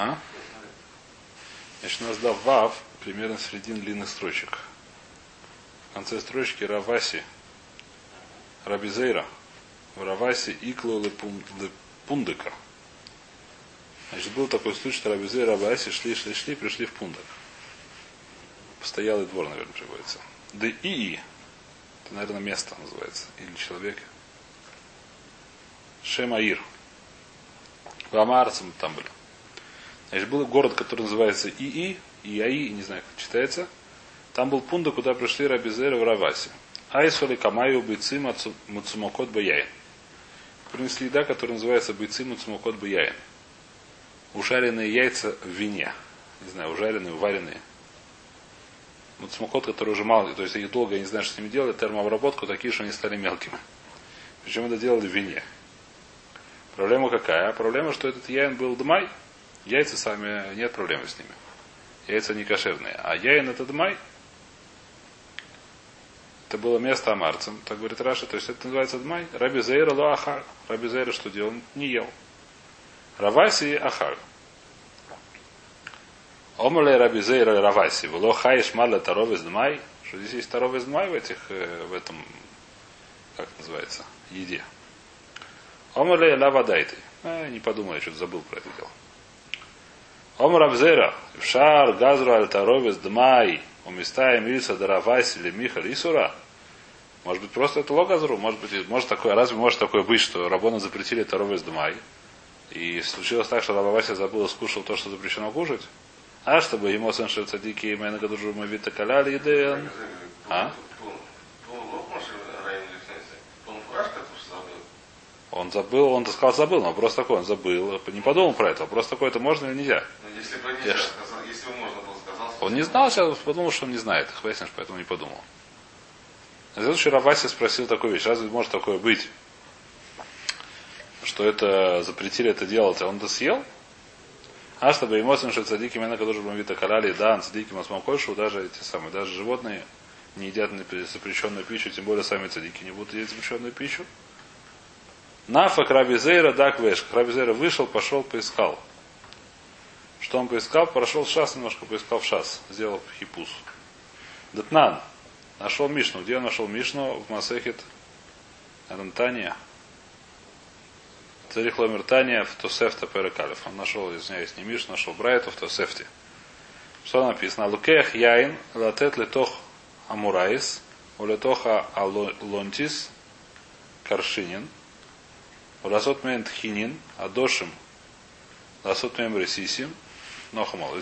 А? Значит, у нас да вав примерно середин длинных строчек. В конце строчки Раваси Рабизейра в Раваси Иклу Пундыка. Значит, был такой случай, что Рабизейра Раваси шли, шли, шли, пришли в Пундак. Постоялый двор, наверное, приводится. Да и это, наверное, место называется. Или человек. Шемаир. В Амарцем там были. Значит, был город, который называется ИИ, ИАИ, не знаю, как читается. Там был пункт, куда пришли Рабизера в Равасе. Айсоли Камаю Бойцы Мацумакот Баяин. Принесли еда, которая называется Бойцы Мацумакот Баяин. Ужаренные яйца в вине. Не знаю, ужаренные, увареные. Мацумакот, которые уже мало, то есть их долго, я не знаю, что с ними делали, термообработку, такие, что они стали мелкими. Причем это делали в вине. Проблема какая? Проблема, что этот яин был дмай, яйца сами, нет проблемы с ними. Яйца не кошерные. А яин это дмай, это было место амарцем, так говорит Раша, то есть это называется дмай. Раби Зейра ло Раби Зейра что делал? Не ел. Раваси ахар. Омале Раби Зейра Раваси. Вло хаиш мала таров из дмай. Что здесь есть таров из дмай в этих, э, в этом, как называется, еде. Омале лавадайты. А, не подумал, я что-то забыл про это дело. Омар Абзера, Шар, Газру, Альтаровец, Дмай, Умистаем Ильса, Даравайс или Миха Исура. Может быть, просто это логазру, может быть, может такое, разве может такое быть, что Рабона запретили Таровец Дмай, и случилось так, что Рабавася забыл и скушал то, что запрещено кушать? А чтобы ему сын цадики и мэна гадужу мавита каляли и А? Он забыл, он сказал забыл, но просто такой, он забыл, не подумал про это, просто такое это можно или нельзя. Но если бы нельзя, сказал, если бы можно было сказал, Он не знал, сейчас подумал, что он не знает, их выяснишь, поэтому не подумал. На следующий Раваси спросил такую вещь, разве может такое быть, что это запретили это делать, а он это съел? А чтобы ему что цадики меня тоже бомбита карали, да, цадики масмакойшу, даже эти самые, даже животные не едят запрещенную пищу, тем более сами цадики не будут есть запрещенную пищу. Нафак Рабизейра дак веш. Рабизейра вышел, пошел, поискал. Что он поискал? Прошел шас немножко, поискал в шас. Сделал хипус. Датнан. Нашел Мишну. Где он нашел Мишну? В Масехет Рантания. Царих Ламертания в Тосефта Перекалев. Он нашел, извиняюсь, не Мишну, нашел Брайту в Тосефте. Что написано? לוקח יין לתת לתוך המורייס, או לתוך האלונתית כרשינין, לעשות מהן טחינין, עדשים, לעשות מהן רסיסין, нохамал,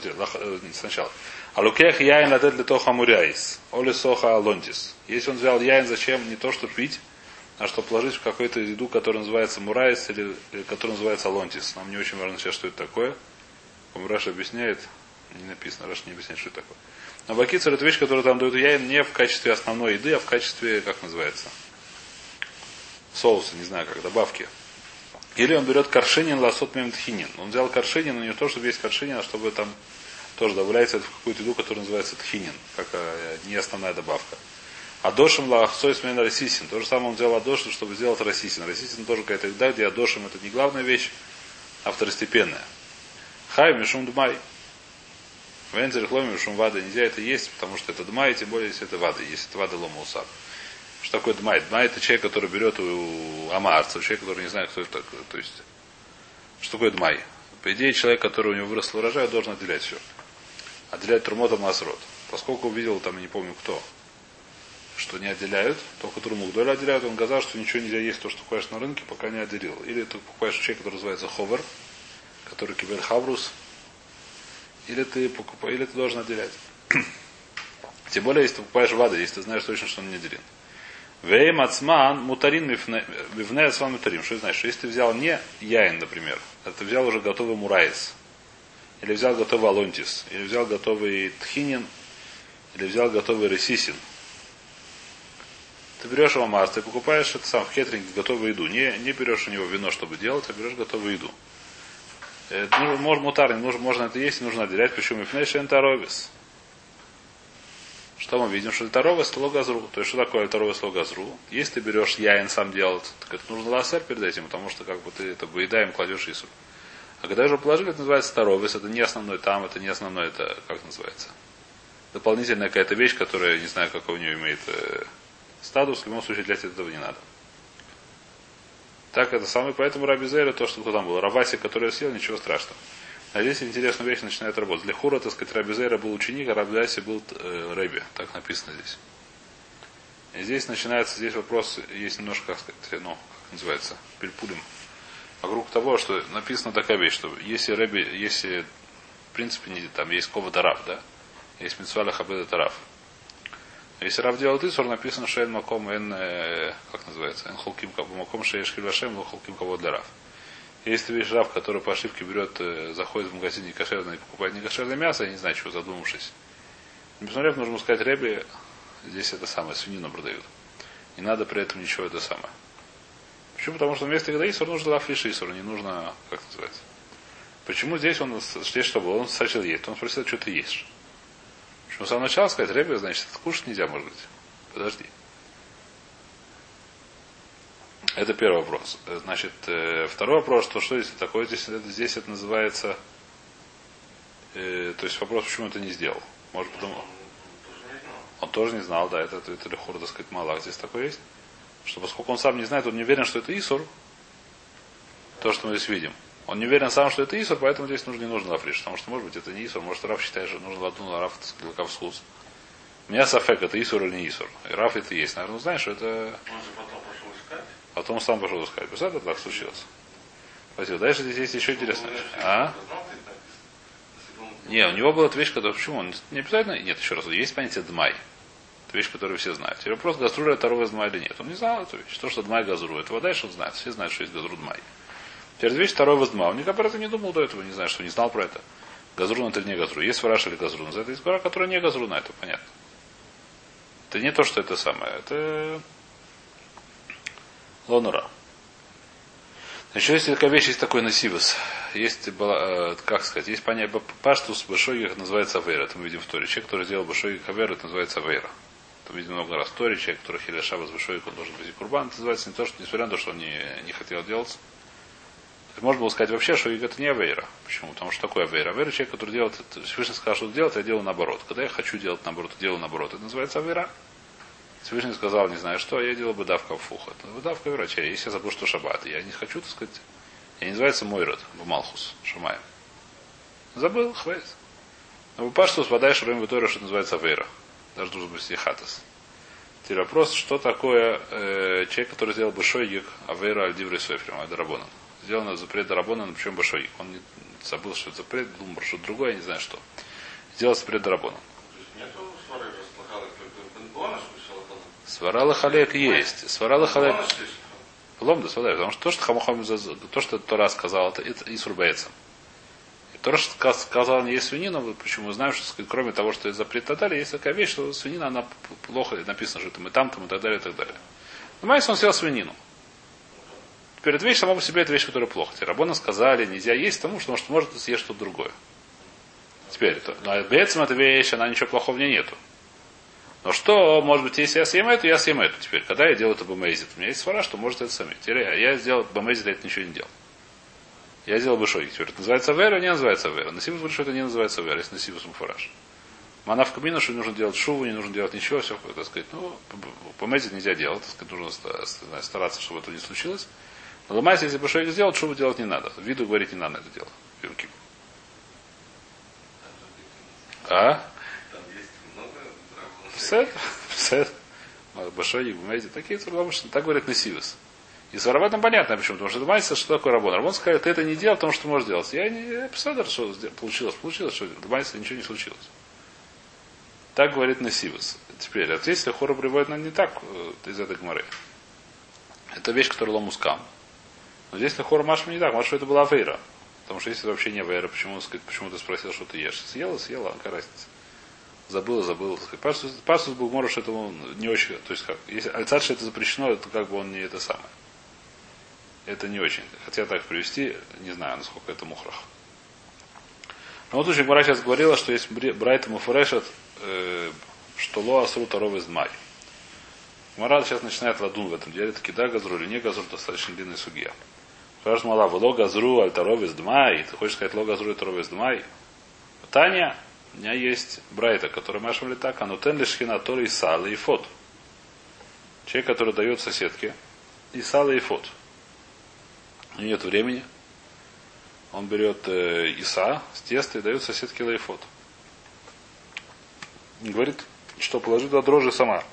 сначала. הלוקח יין לתת לתוך המורייס, או לתוך האלונתית. Если он взял יין, зачем не то, что пить, а что положить в какую-то еду, которая называется מורייס или, или которая называется אלונתית. Нам не очень важно сейчас, что это такое. Раш объясняет, не написано, Раш не объясняет, что это такое. Но бакицер это вещь, которую там дают яин не в качестве основной еды, а в качестве, как называется, соуса, не знаю как, добавки. Или он берет каршинин ласот мемтхинин. Он взял каршинин, но не то, чтобы есть каршинин, а чтобы там тоже добавляется это в какую-то еду, которая называется тхинин, как э, не основная добавка. Адошим лахсой смен расисин. То же самое он взял адошим, чтобы сделать расисин. Расисин тоже какая-то еда, где адошим это не главная вещь, а второстепенная. Хай мишум дмай. Вензер хломи мишум вады. Нельзя это есть, потому что это дмай, тем более, если это вады. Если это вада лома. Что такое дмай? Дмай это человек, который берет у амарца, человек, который не знает, кто это такой. То есть, что такое дмай? По идее, человек, который у него вырос урожай, должен отделять все. Отделять турмота масрот. Поскольку увидел, там, не помню кто, что не отделяют, только труму доля отделяют, он сказал, что ничего нельзя есть, то, что покупаешь на рынке, пока не отделил. Или ты покупаешь человек, который называется ховер, который קיבל חברות, или ты, покупаешь, или ты должен отделять. Тем более, если ты покупаешь ודאי, если ты знаешь точно, что он не отделен. והן עצמן מותרין והן עצמן מותרין. Что значит? Что если ты взял не יין, например, а ты взял уже готовый מורייס, или взял готовый אלונתית, или взял готовый טחינין, или взял готовый רסיסין, ты берешь его масс, ты покупаешь это сам в кейтеринге готовую еду. Не, не берешь у него вино, чтобы делать, а берешь готовую еду. Это, ну, можно мутарин, можно, это есть, нужно отделять, почему мифнейшен таровис. Что мы видим? Что Альтарова сло газру. То есть, что такое Альтарова сло газру? Если ты берешь яин сам делать, так это нужно лассер перед этим, потому что как бы ты это бы едаем кладешь ису. А когда уже положили, это называется старовис, это не основной там, это не основной, это как называется? Дополнительная какая-то вещь, которая, не знаю, какой у нее имеет э, статус, в любом случае для этого не надо. Так это самое, поэтому Раби Зейра, то, что там был, Раваси, который съел, ничего страшного. А здесь интересная вещь начинает работать. Для Хура, так сказать, Раби Зейра был ученик, а Раби Аси был э, Рэби. Так написано здесь. И здесь начинается, здесь вопрос, есть немножко, как сказать, ну, как называется, пельпулем. Вокруг того, что написана такая вещь, что если Рэби, если, в принципе, не, там есть кова тараф, да, есть митсваля хабеда тараф. Если Рав делает Исур, написано Шейн Маком Эн, э, как называется, Эн Холким Маком Шейш Хильвашем, но Холким Кого для Рав. Если видишь Рав, который по ошибке берет, э, заходит в магазин некошерное и покупает некошерное мясо, я не знаю, чего задумавшись. Не посмотрев, нужно сказать Рэби, здесь это самое, свинину продают. Не надо при этом ничего это самое. Почему? Потому что вместо когда Исур нужно Рав лишь Исур, не нужно, как называется. Почему здесь он, здесь что было? Он сначала есть. Он спросил, что ты ешь. Почему с самого начала сказать, Рэби, значит, это кушать нельзя, может быть. Подожди. Это первый вопрос. Значит, э, второй вопрос, что что здесь такое? Здесь, это, здесь это называется... Э, то есть вопрос, почему это не сделал. Может, потому... Он тоже не знал, да, это, это, это лихур, так сказать, малах. Здесь такое есть. Что поскольку он сам не знает, он не уверен, что это Исур, то, что мы здесь видим. Он не уверен сам, что это Исур, поэтому здесь нужно, не нужно лафриш. Потому что, может быть, это не Исур. Может, Раф считает, что нужно ладун, Раф для кавскус. У меня сафек, это Исур или не Исур. И Раф это есть. Наверное, знаешь, что это... Он же потом. Потом сам пошел искать. Представляете, это так случилось. Спасибо. Дальше здесь есть еще интересно. А? Не, у него была вещь, которая... Почему? Он не обязательно... Нет, еще раз. Есть понятие дмай. Это вещь, которую все знают. Теперь вопрос, газрура второго из дмай или нет. Он не знал эту вещь. То, что дмай газру. Это вода, что он знает. Все знают, что есть газру дмай. Теперь вещь второй воздма. Он никогда про это не думал до этого, не знаю, что не знал про это. Газрун это не газру. Есть вараш или газрун. Это есть гора, которая не газруна, это понятно. Это не то, что это самое. Это лонура. Еще есть такая вещь, есть такой насивус. Есть, э, как сказать, есть понятие паштус большой называется авейра. Это мы видим в Торе. Человек, который сделал большой авейра, это называется авейра. Там видим много раз в Торе. Человек, который хиля шабас большой, он должен быть курбан. Это называется не то, что, несмотря на то, что он не, не хотел делать. Можно было сказать вообще, что это не авейра. Почему? Потому что такое авейра. Авейра человек, который делает, Всевышний сказал, что делать, я делаю наоборот. Когда я хочу делать наоборот, делаю наоборот. Это называется авейра. Всевышний сказал, не знаю что, я делал бы давка в фуха. Это давка врача. Если я забыл, что шаббат, я не хочу, так сказать, я не называется мой род, в Малхус, Шамаем. Забыл, хватит. Но вы пашту спадаешь в что называется авейра. Даже должен быть сихатас. Теперь вопрос, что такое э, человек, который сделал большой йик авейра альдиврей софрим, адарабонан сделано запрет Дарабона, причем большой. Он не забыл, что это запрет, думал, что другое, я не знаю что. Сделал запрет Дарабона. Сварала халек есть. Сварала халек. Ломда, свадай, потому что то, что Хамахам, то, что Тора сказал, это, это Исурбейцем. И то, что сказал не есть свинина, почему мы знаем, что кроме того, что это запрет и так далее, есть такая вещь, что свинина, она плохо написано, что это и там, там и так далее, и так далее. Но Майс он съел свинину. Теперь эта вещь сама по себе это вещь, которая плохо. Рабона сказали, нельзя есть тому, что может, может съесть что-то другое. Теперь, это, но Бецем эта вещь, она ничего плохого в ней нету. Но что, может быть, если я съем эту, я съем эту теперь. Когда я делаю это бомейзит? У меня есть свара, что может это сами. Теперь я, я сделал бомейзит, я это ничего не делал. Я сделал большой. Теперь это называется вера, не называется вера. Насибус большой это не называется вера, если насибус муфараж. Мана в кабину, что не нужно делать шуву, не нужно делать ничего, все, так сказать, ну, помезить нельзя делать, так сказать, нужно стараться, чтобы это не случилось. Ломайся, если большой сделал, шубу делать не надо. Виду говорить не надо это дело. А? Сет? Сет. Большой Егумейди. Такие цурломышны. Так говорит Насивис. И с этом понятно почему. Потому что Ломайся, что такое Рабон. Рабон скажет, ты это не делал, потому что можешь делать. Я не писал, что получилось. Получилось, что Ломайся ничего не случилось. Так говорит Насивис. Теперь, а если хора приводит нам не так э, из этой гморы. Это вещь, которая ломускам. Но здесь Лехор Машма не так. Может, это была Авейра. Потому что если это вообще не Авейра, почему, сказать, почему ты спросил, что ты ешь? Съела, съела, какая разница? Забыла, забыла. Пасус, был Морош этому не очень. То есть как, если альцадши это запрещено, то как бы он не это самое. Это не очень. Хотя так привести, не знаю, насколько это мухрах. Но вот очень Мара сейчас говорила, что есть Брайт Муфурешет, э, что Ло Асру Таров из Май. Мара сейчас начинает ладун в этом деле, таки да, газру или не газру, достаточно длинная судья. Спрашивает Мала, ло газру альтаровис дмай. Ты хочешь сказать ло газру альтаровис дмай? Таня, у меня есть брайта, который машем летак, но тен лишхина тори и салы и фот. Человек, который дает соседке и салы и фот. У нет времени. Он берет э, иса с теста и дает соседке лайфот. Говорит, что положи туда дрожжи сама.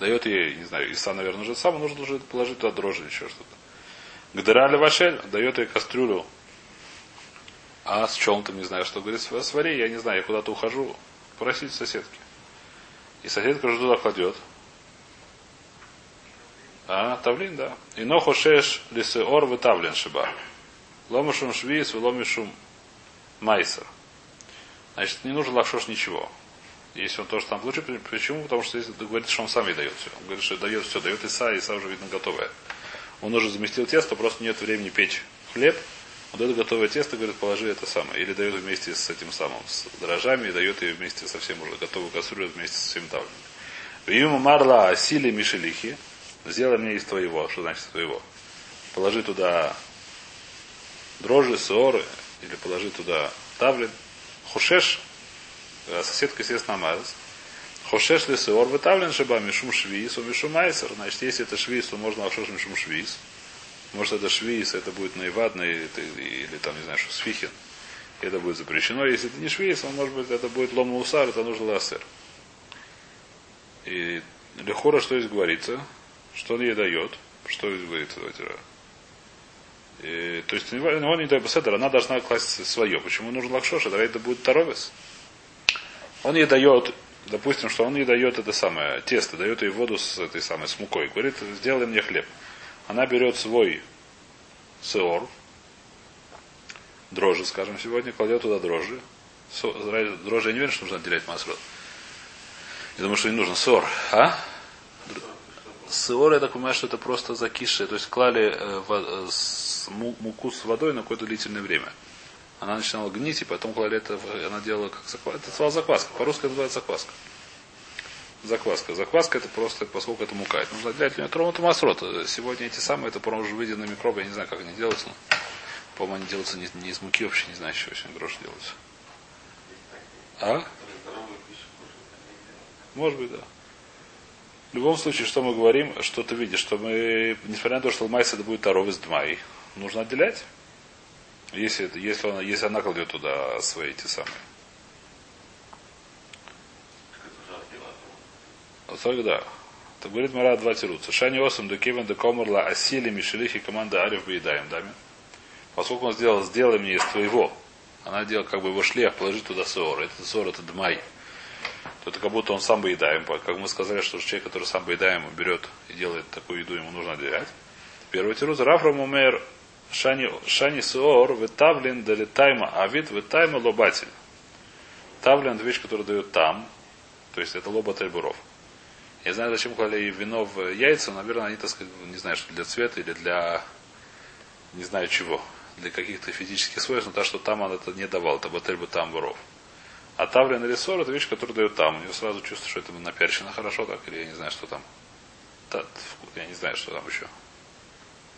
Дает ей, не знаю, Иса, наверное, уже сам, нужно уже положить туда дрожжи еще что-то. Гдерали Вашель дает ей кастрюлю. А с чем то не знаю, что говорит, свари, я не знаю, я куда-то ухожу, просить соседки. И соседка уже туда кладет. А, тавлин, да. И нохошеш лисеор вытавлен шиба. Ломишум швиз, ломишум майсер. Значит, не нужен лавшош ничего. Если он тоже там лучше, почему? Потому что если говорит, что он сам ей дает все. Он говорит, что дает все, дает Иса, Иса уже видно готовое. Он уже заместил тесто, просто нет времени печь хлеб. Он дает готовое тесто, говорит, положи это самое. Или дает вместе с этим самым, с дрожжами, и дает ее вместе со всем уже готовую кастрюлю вместе со всем тавлем. Ему марла сили мишелихи, сделай мне из твоего. Что значит твоего? Положи туда дрожжи, соры, или положи туда тавлин. Хушеш, Э, соседка, естественно, Амарес. Хошеш ли сеор вытавлен шиба мишум швиис, у мишум майсер. Значит, если это швиис, можно авшош мишум швиис. Может, это швиис, это будет наивадно, или, там, не знаю, что сфихин. Это будет запрещено. Если это не швиис, он может быть, это будет лома усар, это нужно ласер. И Лехора, что здесь говорится? Что он ей дает? Что здесь говорится? Давайте, и, то есть он не дает беседер, она должна класть свое. Почему нужен лакшош? Это будет таровес. Он ей дает, допустим, что он ей дает это самое тесто, дает ей воду с этой самой, с мукой. Говорит, сделай мне хлеб. Она берет свой сеор, дрожжи, скажем, сегодня, кладет туда дрожжи. Дрожжи я не уверен, что нужно отделять масрот. Я думаю, что не нужно. Сор. А? Сеор, я так понимаю, что это просто закисшее. То есть клали э, э, муку с водой на какое-то длительное время. Она начинала гнить, и потом клали это, она делала как закваска. Это называлась закваска. По-русски это называется закваска. Закваска. Закваска это просто, поскольку это мука. Это нужно для нее трону масрот. Сегодня эти самые, это по-моему, уже выйдены микробы, я не знаю, как они делаются. По-моему, они делаются не, не из муки вообще, не знаю, еще очень грош делаются. А? Может быть, да. В любом случае, что мы говорим, что ты видишь, что мы, несмотря на то, что Майс это будет Таров из Дмай, нужно отделять. Если, если, она, если она кладет туда свои эти самые. Тогда. Так говорит Мара два тируца. Шани осам до кевен до комарла осили мишелихи команда ариф поедаем, даме. Поскольку он сделал, сделай мне из твоего. Она делала как бы его шлех, положить туда сор. Это сор, это дмай. То это как будто он сам боедаем. Как мы сказали, что человек, который сам боедаем, берет и делает такую еду, ему нужно отделять. Первый тирус. Рафрам умер Шани, шани суор, вытавлен дали тайма авид, вытайма лобатель. Тавлен это вещь, которая дает там, то есть это лоба тайбуров. Я знаю, зачем клали вино в яйца, наверное, они, так сказать, не знаю, что для цвета или для не знаю чего, для каких-то физических свойств, но то, что там он это не давал, это бы там буров. А тавлен или сор это вещь, которая дает там. У него сразу чувствую, что это наперчено хорошо так, или я не знаю, что там. Я не знаю, что там еще.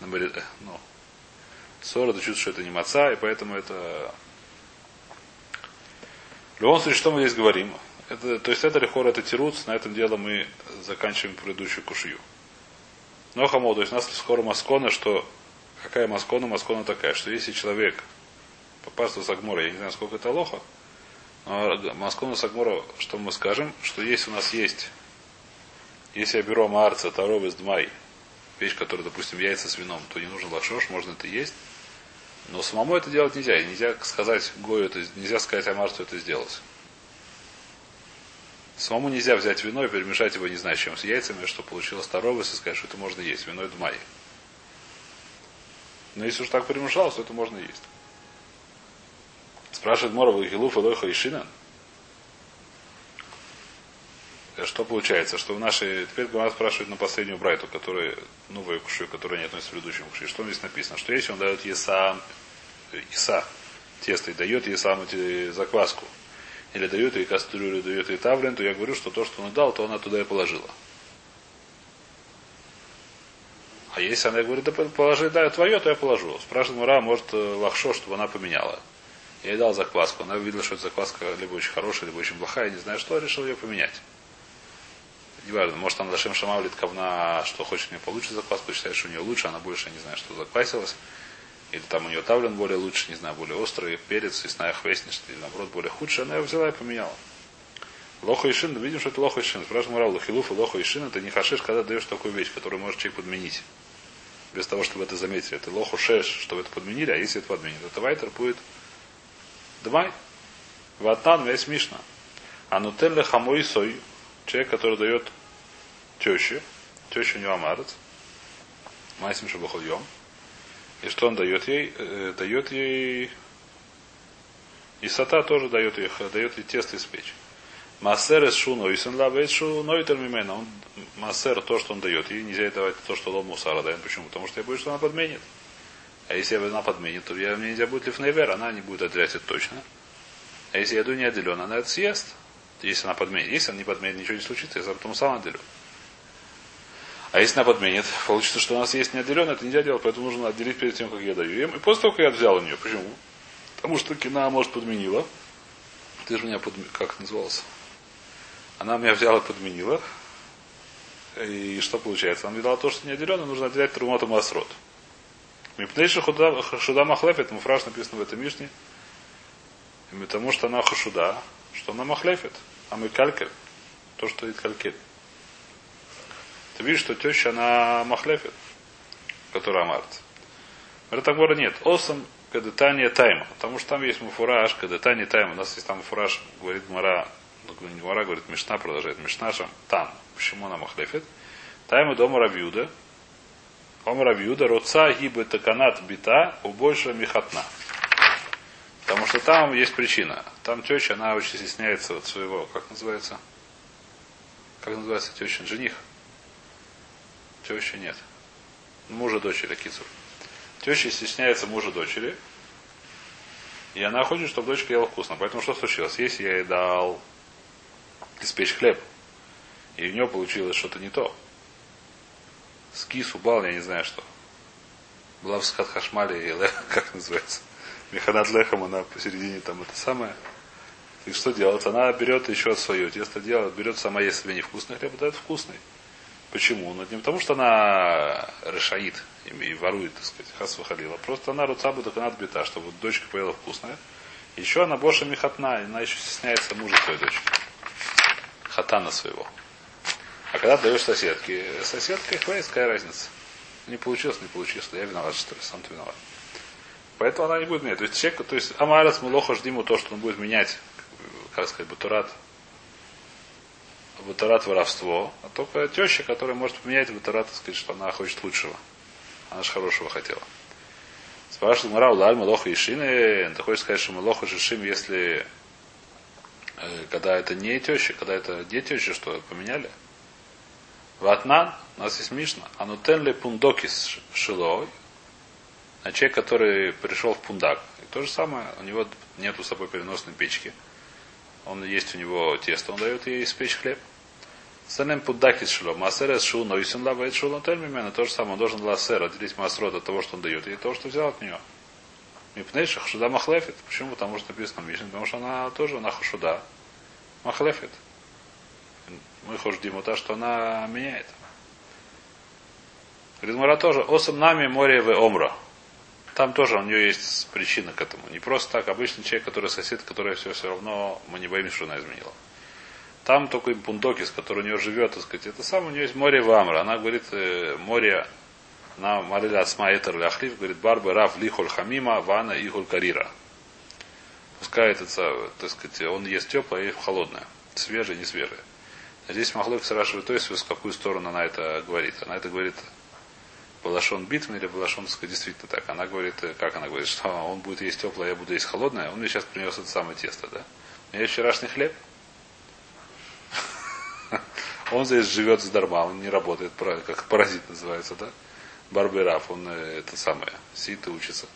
Ну, Ссора, это чувствует, что это не маца, и поэтому это... В любом случае, что мы здесь говорим? Это, то есть это лихор, это тируц, на этом дело мы заканчиваем предыдущую кушью. Но хамо, то есть у нас скоро маскона, что какая маскона? Маскона такая, что если человек попасть в Сагмора, я не знаю, сколько это лоха, но маскона Сагмора, что мы скажем, что если у нас есть, если я беру Марца, Таров из Дмай, вещь, которая, допустим, яйца с вином, то не нужно лашош, можно это есть. Но самому это делать нельзя. И нельзя сказать Гою, это, нельзя сказать Амар, что это сделать. Самому нельзя взять вино и перемешать его, не знаю, чем, с яйцами, что получилось второго, и сказать, что это можно есть. Вино это май. Но если уж так перемешалось, то это можно есть. Спрашивает Морова Гилуф Элойха и Шинан. Что получается? Что в нашей... Теперь Гамара спрашивает на последнюю брайту, которая новую кушью, которая не относится к предыдущему кушью. Что здесь написано? Что если он дает еса, еса тесто и дает ей сам закваску, или дает ей кастрюлю, дает ей тавлен, то я говорю, что то, что он дал, то она туда и положила. А если она говорит, да положи, да, твое, то я положу. Спрашивает Мура, может э, лахшо, чтобы она поменяла. Я ей дал закваску. Она увидела, что эта закваска либо очень хорошая, либо очень плохая, я не знаю что, решил ее поменять. Не важно, может она Лашем Шамавлит Кавна, что хочет у нее получше закваску, считает, что у нее лучше, она больше, не знаю, что заквасилась. Или там у нее тавлен более лучше, не знаю, более острый, перец, ясная хвестнич, или наоборот более худший, она ее взяла и поменяла. Лоха и шин, видим, что это лоха и шин. Спрашиваем Мурал, лохилуф и лоха и шин, это не хашиш, когда даешь такую вещь, которую может человек подменить. Без того, чтобы это заметили. Это лоху шеш, чтобы это подменили, а если это подменит, это вайтер будет Дмай. Ватан весь Мишна. А нутелле хамой сой, человек, который дает теще, теща у него амарец, майсим шабахульем, и что он дает ей? Э, дает ей и сата тоже дает ей, дает ей тесто испечь. Массер из шу нойсен лавейт шу нойтер мимена. Массер то, что он дает. Ей нельзя давать то, что лом мусара дает. Почему? Потому что я боюсь, что она подменит. А если она подменит, то я, мне нельзя будет лифнейвер, она не будет отделять это точно. А если я еду не отделен, она это съест. Если она подменит. Если она не подменит, ничего не случится, я потом сам отделю. А если она подменит, получится, что у нас есть неотделенное, это нельзя делать, поэтому нужно отделить перед тем, как я даю. И после того, как я взял у нее. Почему? Потому что кина, может, подменила. Ты же меня подменил. Как назывался? Она меня взяла и подменила. И что получается? Она мне дала то, что не отделено, нужно отделять Трумота Масрот. Мипнейши Хашуда Махлефет, муфраж написано в этом Мишне. И потому что она Хашуда, что она Махлефет. А мы Калькель. То, что и Калькель. Ты видишь, что теща, она Махлефет, которая Амарт. Ратагора нет. Осам Кадетания Тайма. Потому что там есть муфураж, Кадетания Тайма. У нас есть там муфураж, говорит Мара, не Мара, говорит Мишна, продолжает Мишна, там. Почему она Махлефет? Тайма дома Равьюда. Ом Равьюда, Роца гибы таканат бита, у больше михатна. Потому что там есть причина. Там теща, она очень стесняется от своего, как называется? Как называется теща? Жених. Теща нет. Мужа дочери, Кицур. Теща стесняется мужа дочери. И она хочет, чтобы дочка ела вкусно. Поэтому что случилось? Если я ей дал испечь хлеб, и у нее получилось что-то не то, скис упал, я не знаю что. Была в схат хашмале, как называется. Механат лехом, она посередине там это самое. И что делать? Она берет еще свое тесто делает, берет сама, если себе невкусный хлеб, дает вкусный. Почему? Ну, не потому, что она решаит и, ворует, так сказать, хасва халила. Просто она руцабу так она бита, чтобы дочка поела вкусное. Еще она больше мехатна, она еще стесняется мужа своей дочки. Хатана своего. А когда даешь соседке, соседка их какая разница? Не получилось, не получилось. Я виноват, что ли, сам ты виноват. Поэтому она не будет менять. То есть человек, то есть Амарас Мулоха ждиму то, что он будет менять, как сказать, батурат, батурат воровство, а только теща, которая может поменять батурат, так сказать, что она хочет лучшего. Она же хорошего хотела. Спрашивает Мара, Улаль, Малоха и Шины. Ты хочешь сказать, что Малоха Шишим, если э, когда это не теща, когда это не теща, что поменяли? Ватнан, у нас есть Мишна, анутен ли пундокис шилой, а человек, который пришел в пундак. И то же самое, у него нет с собой переносной печки. Он есть у него тесто, он дает ей испечь хлеб. Санем пундакис шило. Массер шу, но исен лавает шу лантель мимена. То же самое, он должен лассер отделить массрот от того, что он дает, и того, что взял от нее. Мипнейших шуда махлефит. Почему? Потому что написано в Мишне, потому что она тоже, она хашуда. Махлефит мы хождим та, что она меняет. Говорит, тоже. Осам нами море в омра. Там тоже у нее есть причина к этому. Не просто так. Обычный человек, который сосед, который все все равно, мы не боимся, что она изменила. Там только пундокис, который у нее живет, так сказать, это самое, у нее есть море в Амра. Она говорит, э, море, она молила Асма Этер Ляхлив, говорит, Барбы Раф Лихоль Хамима, Вана Ихоль Карира. Пускай это, так сказать, он ест теплое и холодное. Свежее, не свежее. Здесь Махлок Сарашева то есть в какую сторону она это говорит. Она это говорит Балашон Битм или Балашон действительно так. Она говорит, как она говорит, что он будет есть теплое, я буду есть холодное. Он мне сейчас принес это самое тесто, да? У меня вчерашний хлеб. Он здесь живет задарма, он не работает, как паразит называется, да? Барбераф, он э, это самое, сидит и учится.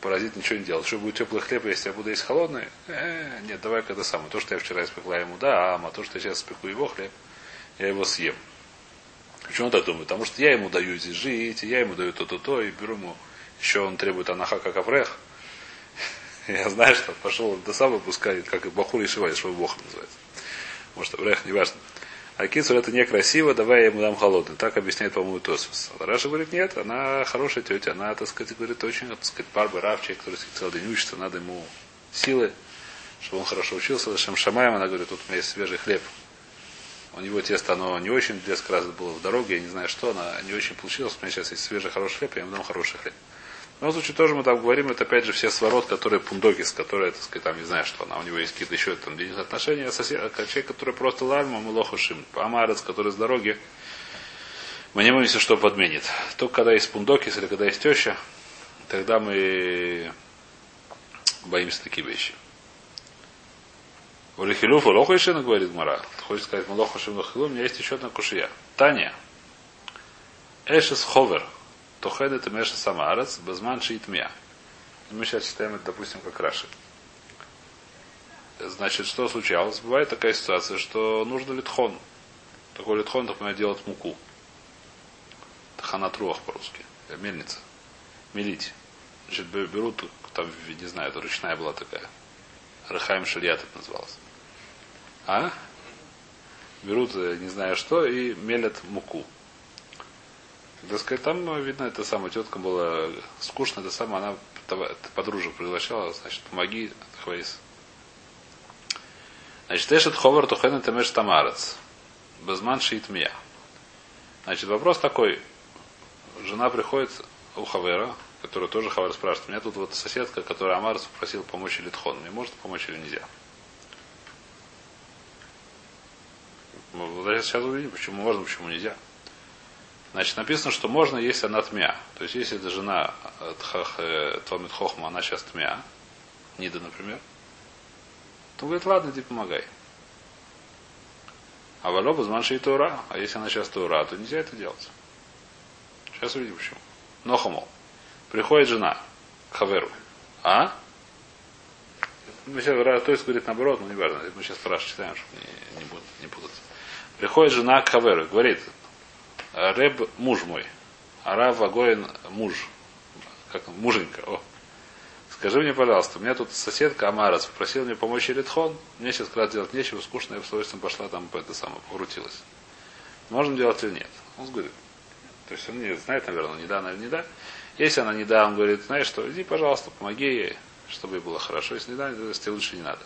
Паразит ничего не делает. Что будет теплый хлеб, если я буду есть холодный? Э, нет, давай когда самое. То, что я вчера испекла ему, да, а то, что я сейчас испеку его хлеб, я его съем. Почему он так думает? Потому что я ему даю здесь жить, и я ему даю то-то-то, и беру ему, еще он требует анаха как аврех. Я знаю, что пошел до самого пускай, как и Бахур и что Бог называется. Может, аврех, неважно. А Кицур это некрасиво, давай я ему дам холодный. Так объясняет, по-моему, Тосфос. Раша говорит, нет, она хорошая тетя, она, так сказать, говорит, очень, так сказать, барбы, рав, человек, который целый день учится, надо ему силы, чтобы он хорошо учился. Шем Шамаем, она говорит, тут у меня есть свежий хлеб. У него тесто, оно не очень, несколько раз было в дороге, я не знаю что, она не очень получилось. У меня сейчас есть свежий хороший хлеб, я ему дам хороший хлеб. В любом случае, тоже мы там говорим, это опять же все сворот, которые пундокис, которые, так сказать, там, не знаю, что она, у него есть какие-то еще там отношения, сосед, а человек, который просто лальма, мулохушим, амарец, который с дороги, мы не боимся, что подменит. Только когда есть пундокис или когда есть теща, тогда мы боимся такие вещи. У Лихилюф Лохушина, говорит Мара. Хочет сказать, Малохушин Лохилу, у меня есть еще одна кушия. Таня. Эшес Ховер. Тохед это Меша Самарец, Базман Шиитмия. Мы сейчас читаем это, допустим, как Раши. Значит, что случалось? Бывает такая ситуация, что нужно литхон. Такой литхон, так делать муку. Таханатруах по-русски. Мельница. Мелить. Значит, берут, там, не знаю, это ручная была такая. Рахаем Шариат это называлось. А? Берут, не знаю что, и мелят муку. Так сказать, там, ну, видно, эта самая тетка была скучно, это самое, она подружек приглашала, значит, помоги, хвейс. Значит, Эшет Ховар Тухен Темеш Тамарец. Безман Шиит Мия. Значит, вопрос такой. Жена приходит у Хавера, который тоже Хавер спрашивает. У меня тут вот соседка, которая Амарец попросил помочь Литхон. Мне может помочь или нельзя? Сейчас увидим, почему можно, почему нельзя. Значит, написано, что можно, если она тмя. То есть, если это жена э, Томит Хохма, она сейчас тмя, Нида, например, то говорит, ладно, иди помогай. А валоба зманши и Тура. А если она сейчас Тура, то нельзя это делать. Сейчас увидим почему. Нохамол. Приходит жена к Хаверу. А? Мы сейчас, то есть говорит наоборот, но не важно. Мы сейчас спрашиваем, читаем, чтобы не, не, будут, не путаться. Приходит жена к Хаверу, говорит, Реб муж мой. Арав Агоин муж. Как муженька. О. Скажи мне, пожалуйста, у меня тут соседка Амарас попросила мне помочь Ритхон. Мне сейчас как раз делать нечего, скучно, я с удовольствием пошла там по это самое, покрутилась. Можно делать или нет? Он говорит. То есть он не знает, наверное, не да, наверное, не да. Если она не да, он говорит, знаешь что, иди, пожалуйста, помоги ей, чтобы ей было хорошо. Если не да, если лучше не надо.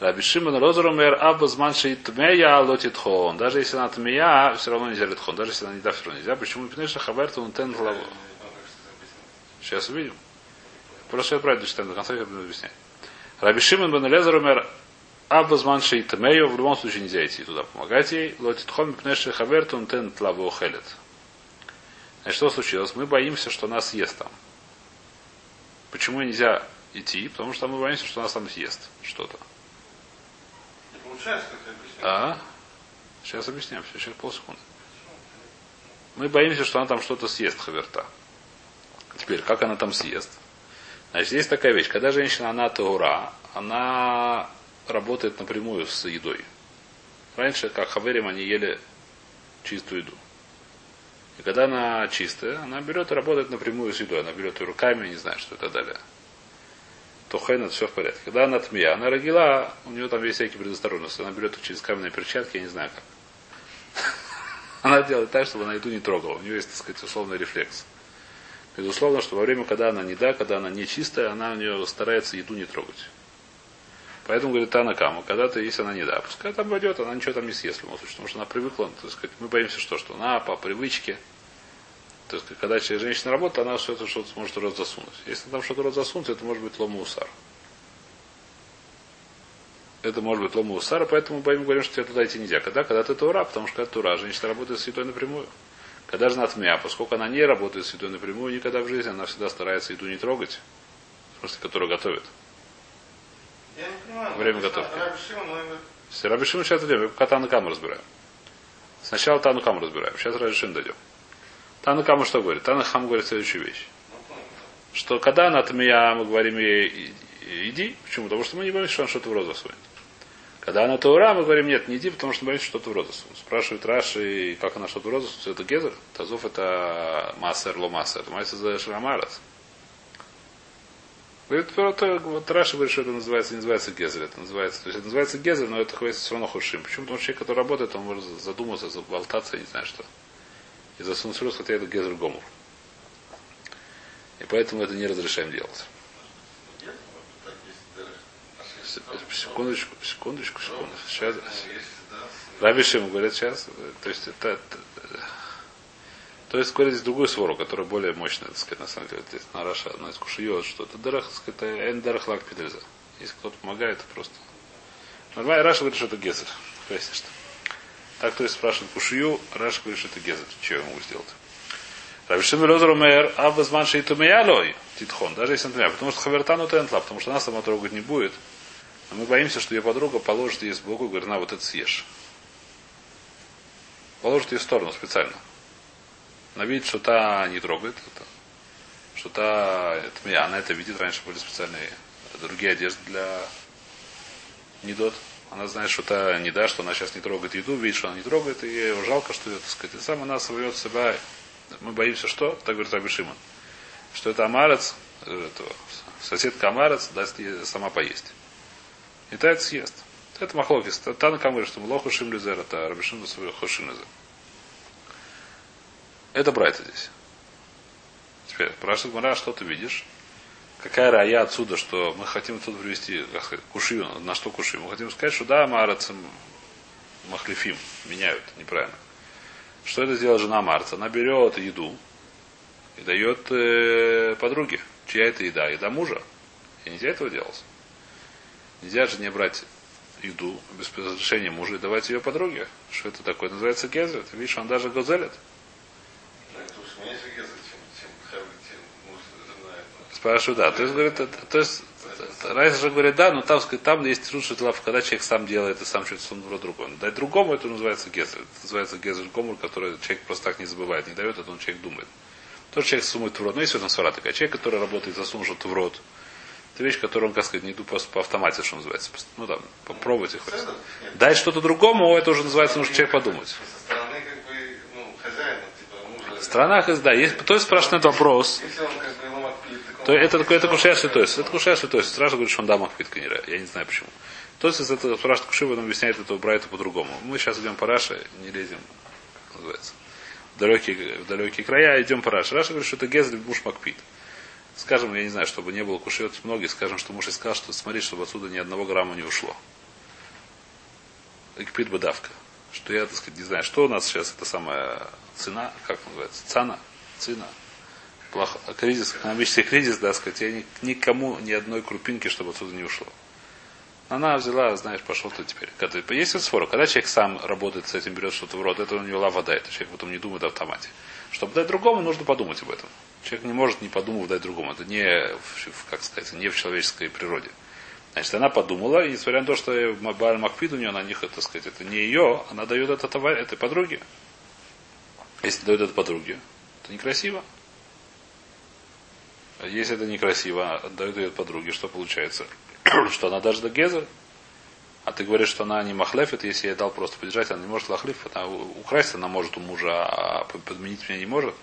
Раби Шимон Розерумер Аббазман Шейтмея Лотитхон. Даже если она тмея, все равно нельзя литхон. Даже если она не да, нельзя. Почему? Что Хаберт он тен лаву. Сейчас увидим. Просто я правильно читаю, до конца я буду объяснять. Раби Шимон Бен Лезерумер Аббазман Шейтмею. В любом случае нельзя идти туда помогать ей. Лотитхон Пнеши Хаберт он тен лаву хелет. Значит, что случилось? Мы боимся, что нас съест там. Почему нельзя идти? Потому что мы боимся, что нас там съест что-то. А? Сейчас объясняем, все, сейчас полсекунды. Мы боимся, что она там что-то съест, хаверта. Теперь, как она там съест? Значит, есть такая вещь. Когда женщина, она таура, она работает напрямую с едой. Раньше, как хаверим, они ели чистую еду. И когда она чистая, она берет и работает напрямую с едой. Она берет и руками, не знаю, что и так далее то это все в порядке. Когда она тмия, она родила, у нее там есть всякие предосторожности. Она берет их через каменные перчатки, я не знаю как. Она делает так, чтобы она еду не трогала. У нее есть, так сказать, условный рефлекс. Безусловно, что во время, когда она не да, когда она не чистая, она у нее старается еду не трогать. Поэтому говорит Тана Кама, когда ты, если она не да, пускай там войдет, она ничего там не съест, потому что она привыкла, так сказать, мы боимся, что, что она по привычке, то есть, когда женщина работает, она все это что-то сможет рот засунуть. Если там что-то рот засунуть, это может быть лома усар. Это может быть лома усара, поэтому мы боим, говорим, что тебе туда идти нельзя. Когда? Когда ты тура, потому что когда тура, женщина работает с едой напрямую. Когда жена тмя, поскольку она не работает с едой напрямую, никогда в жизни она всегда старается еду не трогать, в смысле, которую готовит. Я не понимаю. Время готовки. Рабишим сейчас идем, пока Танакам разбираем. Сначала Танакам разбираем, сейчас Рабишим дойдем. Танакама что говорит? Танахам говорит следующую вещь. Что когда она тмия, мы говорим ей, иди. Почему? Потому что мы не боимся, что он что-то в рот засунет. Когда она Таура, мы говорим, нет, не иди, потому что боимся что-то в рот засунуть. Спрашивают Раши, как она что-то в рот засунуть, это Гезер. Тазов это Массер, Ло Массер. Массер за Шрамарас. Говорит, это, вот Раша говорит, что это называется, не называется Гезер, это называется, то есть это называется Гезер, но это все равно худшим. Почему? Потому что человек, который работает, он может задуматься, заболтаться, не знаю что. И засунуть в рот, хотя это Гезер Гомур. И поэтому это не разрешаем делать. Секундочку, секундочку, секундочку. Сейчас. Раби Шим говорит сейчас. То есть это, то есть, говорит, здесь другую свору, которая более мощная, так сказать, на самом деле. Здесь на Раша, одна из кушиот, что это дарах, так сказать, это дарах лак педельза. Если кто-то помогает, то просто. Нормально, Раша говорит, что это гезер. Поясни, что. Так, то есть спрашивает кушию, Раша говорит, что это гезер. Что я могу сделать? Рабишим Лозер умер, а без манши и тумеялой, титхон, даже если например, потому что хавертану тентла, потому что нас сама трогать не будет. Но мы боимся, что ее подруга положит ей сбоку и говорит, на, вот это съешь. Положит ее в сторону специально. Она видит, что та не трогает. Что та, это, она это видит, раньше были специальные другие одежды для недот. Она знает, что та не да, что она сейчас не трогает еду, видит, что она не трогает, и ей живалко, что ее, так сказать, и сам она соврет себя. Мы боимся, что, так говорит Раби Шимон, что это амарец, это, соседка амарец даст ей сама поесть. И та это съест. Это махлокис. Тана кам говорит, что млоху шим лизер, это рабишим хошим лизер. Это брайта здесь. Теперь, спрашивает Мара, что ты видишь? Какая рая отсюда, что мы хотим отсюда привести, кушию, на что кушию? Мы хотим сказать, что да, Марацем махлифим, меняют, неправильно. Что это сделала жена Марца? Она берет еду и дает э, подруге. Чья это еда? Еда мужа. И нельзя этого делать. Нельзя же не брать еду без разрешения мужа и давать ее подруге. Что это такое? Называется гезер. Ты видишь, он даже газелит. Спрашиваю, да. То есть, говорит, то есть, Райс же говорит, да, но там, там есть рушит лав, когда человек сам делает и сам что-то в другому. Дать другому, это называется гезер. Это называется гезер гомур, который человек просто так не забывает, не дает, это он человек думает. Тот человек суммует в рот. Ну, есть в этом свара такая. Человек, который работает, засунул что-то в рот. Это вещь, которую он, как сказать, не иду просто по автомате, что называется. Ну там, попробуйте хоть. Дай что-то другому, это уже называется, нужно человек подумать. Страна, да, есть, то есть спрашивает вопрос. То это такое это кушая святой. Это кушая святой. Сразу говорит, что он дам ахвит Я не знаю почему. То есть это спрашивает Куши, потом объясняет это Брайта по-другому. Мы сейчас идем по Раше, не лезем, как называется, в далекие, в далекие края, идем по Раше. Раша говорит, что это Гезель Буш Макпит. Скажем, я не знаю, чтобы не было кушет многие, скажем, что муж сказал, что смотри, чтобы отсюда ни одного грамма не ушло. Экпит бы давка. Что я, так сказать, не знаю, что у нас сейчас это самая цена, как называется, цена, цена, плохо, кризис, экономический кризис, да, сказать, я ни, никому ни одной крупинки, чтобы отсюда не ушло. Она взяла, знаешь, пошел ты теперь. Когда, есть вот спор, когда человек сам работает с этим, берет что-то в рот, это у него лава дает, человек потом не думает в автомате. Чтобы дать другому, нужно подумать об этом. Человек не может, не подумав, дать другому. Это не, как сказать, не в человеческой природе. Значит, она подумала, и несмотря на то, что Баль Макпид у нее на них, так сказать, это не ее, она дает это товар, этой подруге. Если дает это подруге, то некрасиво. А если это некрасиво, отдает ее подруге, что получается? что она даже до Гезер. А ты говоришь, что она не махлефит, если я дал просто подержать, она не может лахлиф, она украсть она может у мужа, а подменить меня не может.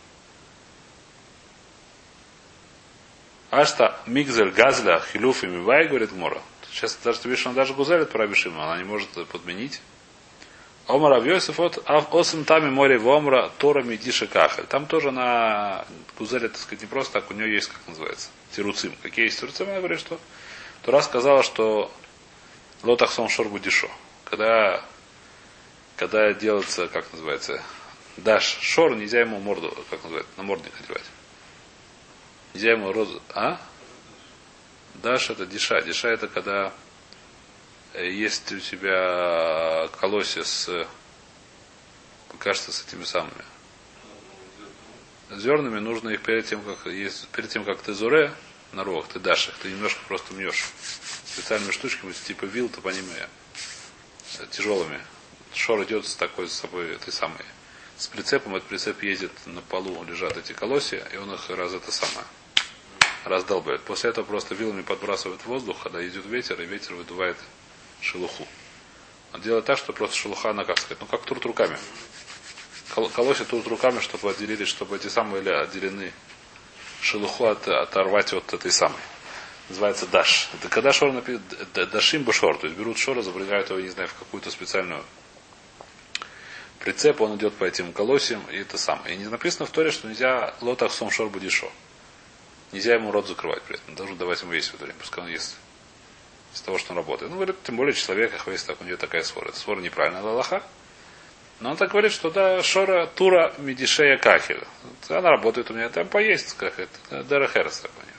А что Мигзель Газля Хилюф и Мивай, говорит Мора. Сейчас даже ты видишь, она даже гузелит про Абишима, она не может подменить. Омар Авьосиф от Осим Тами море Вомра Тора Медиша Кахаль. Там тоже на гузелит, так сказать, не просто так, у нее есть, как называется, тируцим. Какие есть тируцим? Она говорит, что Тура сказала, что Лотахсон Шорбу Дишо. Когда, когда делается, как называется, даш шор, нельзя ему морду, как называется, на мордник одевать. Нельзя ему розу. А? Даш это диша. Диша это когда есть у тебя колосья с кажется, с этими самыми зернами, нужно их перед тем, как есть, перед тем, как ты зуре на ровах, ты дашь их, ты немножко просто мнешь специальными штучками, типа вил, то по ним э, тяжелыми. Шор идет с такой с собой, этой самой, с прицепом, этот прицеп ездит на полу, лежат эти колосья, и он их раз это самое Раздолбает. После этого просто вилами подбрасывает воздух, когда идет ветер, и ветер выдувает шелуху. Он делает так, что просто шелуха, она, сказать, ну как труд руками. Кол- Колосит труд руками, чтобы отделили, чтобы эти самые были отделены шелуху от, оторвать от этой самой. Называется даш. Это когда шор написано дашим башор, то есть берут шора, запрягают его, не знаю, в какую-то специальную прицеп, он идет по этим колосьям, и это самое. И не написано в Торе, что нельзя лотах сом шор будишо. Нельзя ему рот закрывать при этом. Должен давать ему есть в это время, пускай он ест из того, что он работает. Ну, говорит, тем более человек, есть так, у него такая свора. Это свора неправильная, Аллаха. Но он так говорит, что да, Шора Тура Медишея Кахель. Она работает у меня там поесть, как это. Дера Херес так у нее.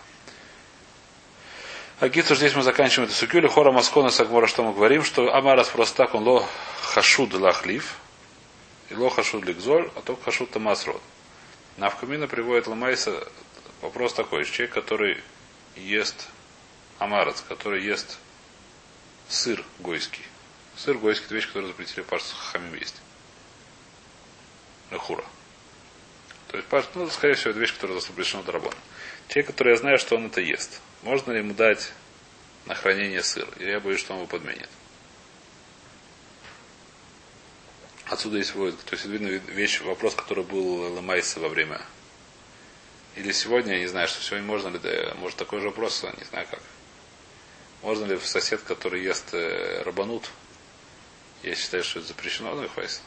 А Гитсу, здесь мы заканчиваем эту сукю. Хора Маскона Сагмора, что мы говорим, что Амарас просто так, он ло хашуд лахлив, и ло хашуд ликзоль, а только хашуд тамасрод. Навкамина приводит Ламайса вопрос такой. Человек, который ест амарец, который ест сыр гойский. Сыр гойский – это вещь, которую запретили пашцу хамим есть. Лехура. То есть, паш, ну, скорее всего, это вещь, которая запрещена дорабона. Человек, который я знаю, что он это ест. Можно ли ему дать на хранение сыр? Или я боюсь, что он его подменит? Отсюда есть вывод. То есть, видно вещь, вопрос, который был Ламайса во время. Или сегодня, я не знаю, что сегодня можно ли, да, может такой же вопрос, не знаю как. Можно ли сосед, который ест э, рабанут, я считаю, что это запрещено, ну и хватит.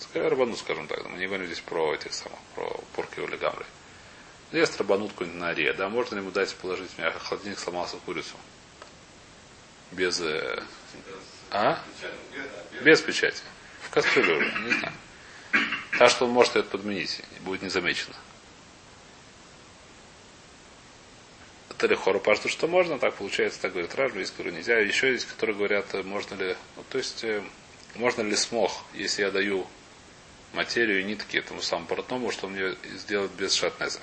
Скорее рабанут, скажем так. Мы не говорим здесь про этих самых, про порки или гамры. Ест рабанут какой-нибудь на аре, да, можно ли ему дать положить в меня холодильник сломался курицу? Без... Э, а? Без печати. В кастрюлю, не знаю. Так что он может это подменить, будет незамечено. Талихору пашту, что можно, так получается, так говорит Ражба, есть, которые нельзя. Еще есть, которые говорят, можно ли, ну, то есть, э, можно ли смог, если я даю материю и нитки этому самому портному, что он мне сделает без шатнеза.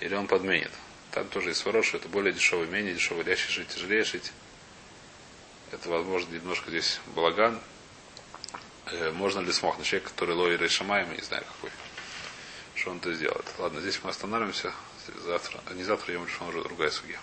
Или он подменит. Там тоже есть ворот, что это более дешевый, менее дешевый, легче жить, тяжелее жить. Это, возможно, немножко здесь балаган. Э, можно ли смог на человека, который лои решамаем, не знаю какой. Что он это сделает. Ладно, здесь мы остановимся завтра, не завтра, я решил уже другая судья.